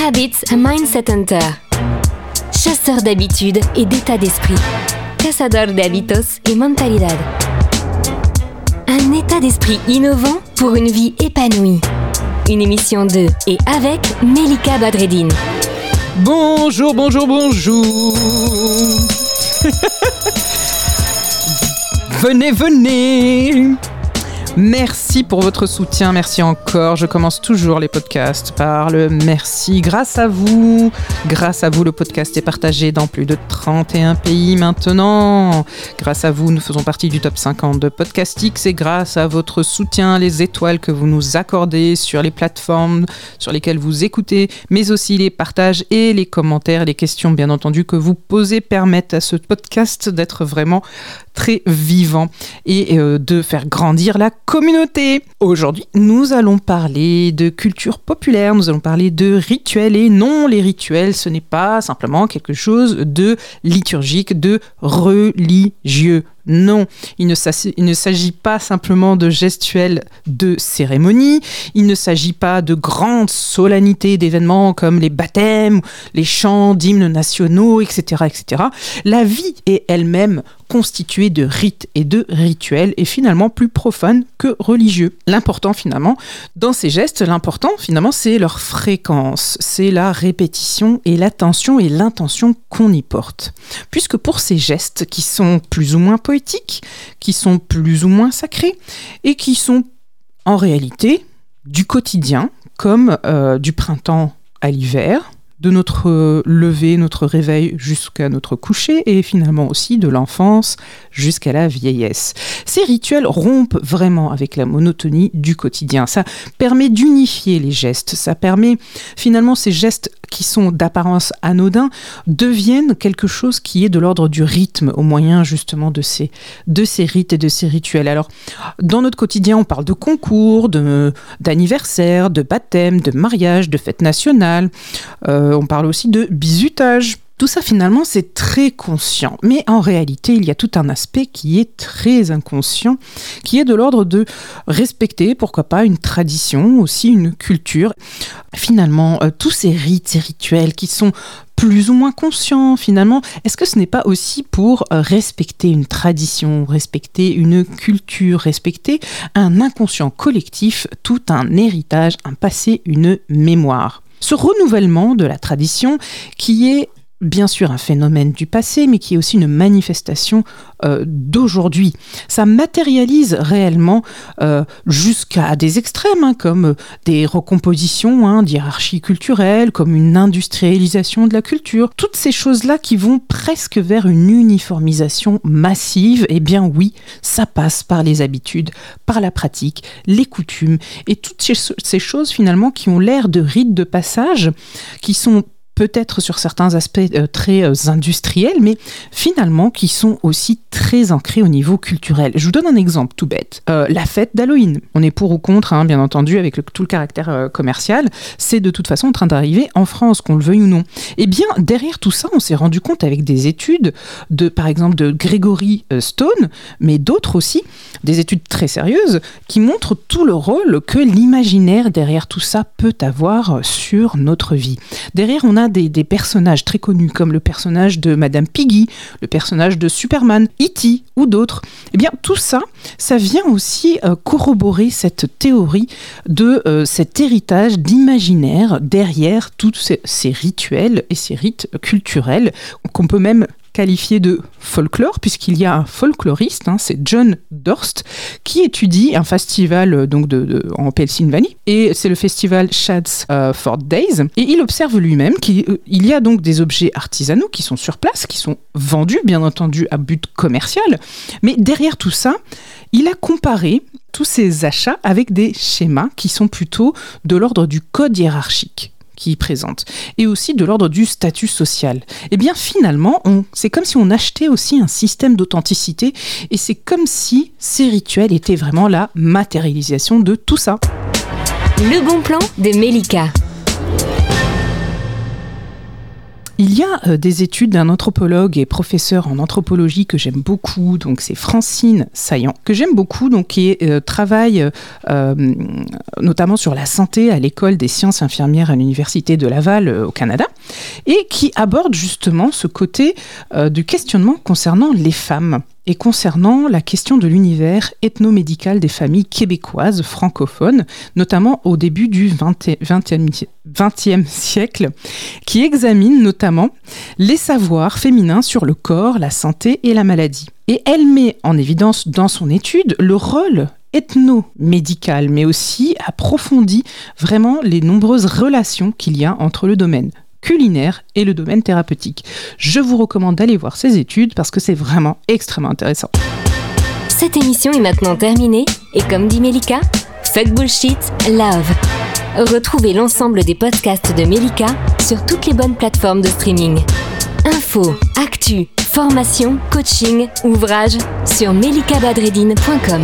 Habits a Mindset Hunter. Chasseur d'habitudes et d'état d'esprit. Cazador de hábitos y mentalidad. Un état d'esprit innovant pour une vie épanouie. Une émission de et avec Melika Badreddine. Bonjour, bonjour, bonjour. venez, venez. Merci pour votre soutien, merci encore. Je commence toujours les podcasts par le merci. Grâce à vous, grâce à vous, le podcast est partagé dans plus de 31 pays maintenant. Grâce à vous, nous faisons partie du top 50 de Podcastix et grâce à votre soutien, les étoiles que vous nous accordez sur les plateformes sur lesquelles vous écoutez, mais aussi les partages et les commentaires, les questions bien entendu que vous posez permettent à ce podcast d'être vraiment très vivant et euh, de faire grandir la communauté. Aujourd'hui, nous allons parler de culture populaire, nous allons parler de rituels et non, les rituels, ce n'est pas simplement quelque chose de liturgique, de religieux. Non, il ne s'agit pas simplement de gestuels de cérémonie, il ne s'agit pas de grandes solennités d'événements comme les baptêmes, les chants d'hymnes nationaux, etc., etc. La vie est elle-même constituée de rites et de rituels et finalement plus profane que religieux. L'important finalement dans ces gestes, l'important finalement c'est leur fréquence, c'est la répétition et l'attention et l'intention qu'on y porte. Puisque pour ces gestes qui sont plus ou moins poétiques, qui sont plus ou moins sacrés et qui sont en réalité du quotidien comme euh, du printemps à l'hiver, de notre euh, lever, notre réveil jusqu'à notre coucher et finalement aussi de l'enfance jusqu'à la vieillesse. Ces rituels rompent vraiment avec la monotonie du quotidien. Ça permet d'unifier les gestes, ça permet finalement ces gestes qui sont d'apparence anodins deviennent quelque chose qui est de l'ordre du rythme au moyen justement de ces, de ces rites et de ces rituels. Alors, dans notre quotidien, on parle de concours, d'anniversaire, de, baptême, de mariage, de fête nationale. Euh, on parle aussi de bizutage. Tout ça finalement c'est très conscient, mais en réalité il y a tout un aspect qui est très inconscient, qui est de l'ordre de respecter, pourquoi pas, une tradition, aussi une culture. Finalement, euh, tous ces rites, ces rituels qui sont plus ou moins conscients finalement, est-ce que ce n'est pas aussi pour euh, respecter une tradition, respecter une culture, respecter un inconscient collectif, tout un héritage, un passé, une mémoire? Ce renouvellement de la tradition qui est bien sûr un phénomène du passé, mais qui est aussi une manifestation euh, d'aujourd'hui. Ça matérialise réellement euh, jusqu'à des extrêmes, hein, comme des recompositions hein, d'hierarchie culturelle, comme une industrialisation de la culture. Toutes ces choses-là qui vont presque vers une uniformisation massive, eh bien oui, ça passe par les habitudes, par la pratique, les coutumes, et toutes ces choses finalement qui ont l'air de rites de passage, qui sont peut-être sur certains aspects euh, très euh, industriels, mais finalement qui sont aussi très ancrés au niveau culturel. Je vous donne un exemple tout bête. Euh, la fête d'Halloween. On est pour ou contre, hein, bien entendu, avec tout le caractère commercial. C'est de toute façon en train d'arriver en France, qu'on le veuille ou non. Eh bien, derrière tout ça, on s'est rendu compte avec des études de, par exemple, de Gregory Stone, mais d'autres aussi, des études très sérieuses, qui montrent tout le rôle que l'imaginaire derrière tout ça peut avoir sur notre vie. Derrière, on a des, personnages très connus comme le personnage de Madame Piggy, le personnage de Superman, E.T. ou d'autres, eh bien tout ça, ça vient aussi euh, corroborer cette théorie de euh, cet héritage d'imaginaire derrière tous ces, ces rituels et ces rites culturels qu'on peut même qualifié de folklore, puisqu'il y a un folkloriste, hein, c'est John Dorst, qui étudie un festival euh, donc en Pennsylvanie, et c'est le festival Shad's euh, Fort Days, et il observe lui-même qu'il euh, y a donc des objets artisanaux qui sont sur place, qui sont vendus, bien entendu, à but commercial, mais derrière tout ça, il a comparé tous ces achats avec des schémas qui sont plutôt de l'ordre du code hiérarchique qui présente, et aussi de l'ordre du statut social. Et eh bien finalement, c'est comme si on achetait aussi un système d'authenticité, et c'est comme si ces rituels étaient vraiment la matérialisation de tout ça. Le bon plan de Melika. Il y a euh, des études d'un anthropologue et professeur en anthropologie que j'aime beaucoup, donc c'est Francine Saillant, que j'aime beaucoup, donc qui euh, travaille euh, notamment sur la santé à l'école des sciences infirmières à l'université de Laval au Canada, et qui aborde justement ce côté du questionnement concernant les femmes et concernant la question de l'univers ethnomédical des familles québécoises francophones, notamment au début du XXe siècle, qui examine notamment les savoirs féminins sur le corps, la santé et la maladie. Et elle met en évidence dans son étude le rôle ethno-médical, mais aussi approfondit vraiment les nombreuses relations qu'il y a entre le domaine culinaire et le domaine thérapeutique. Je vous recommande d'aller voir ces études parce que c'est vraiment extrêmement intéressant. Cette émission est maintenant terminée et comme dit Melika, fuck bullshit, love. Retrouvez l'ensemble des podcasts de Melika sur toutes les bonnes plateformes de streaming. Info, actu, formation, coaching, ouvrages sur melikabadredine.com.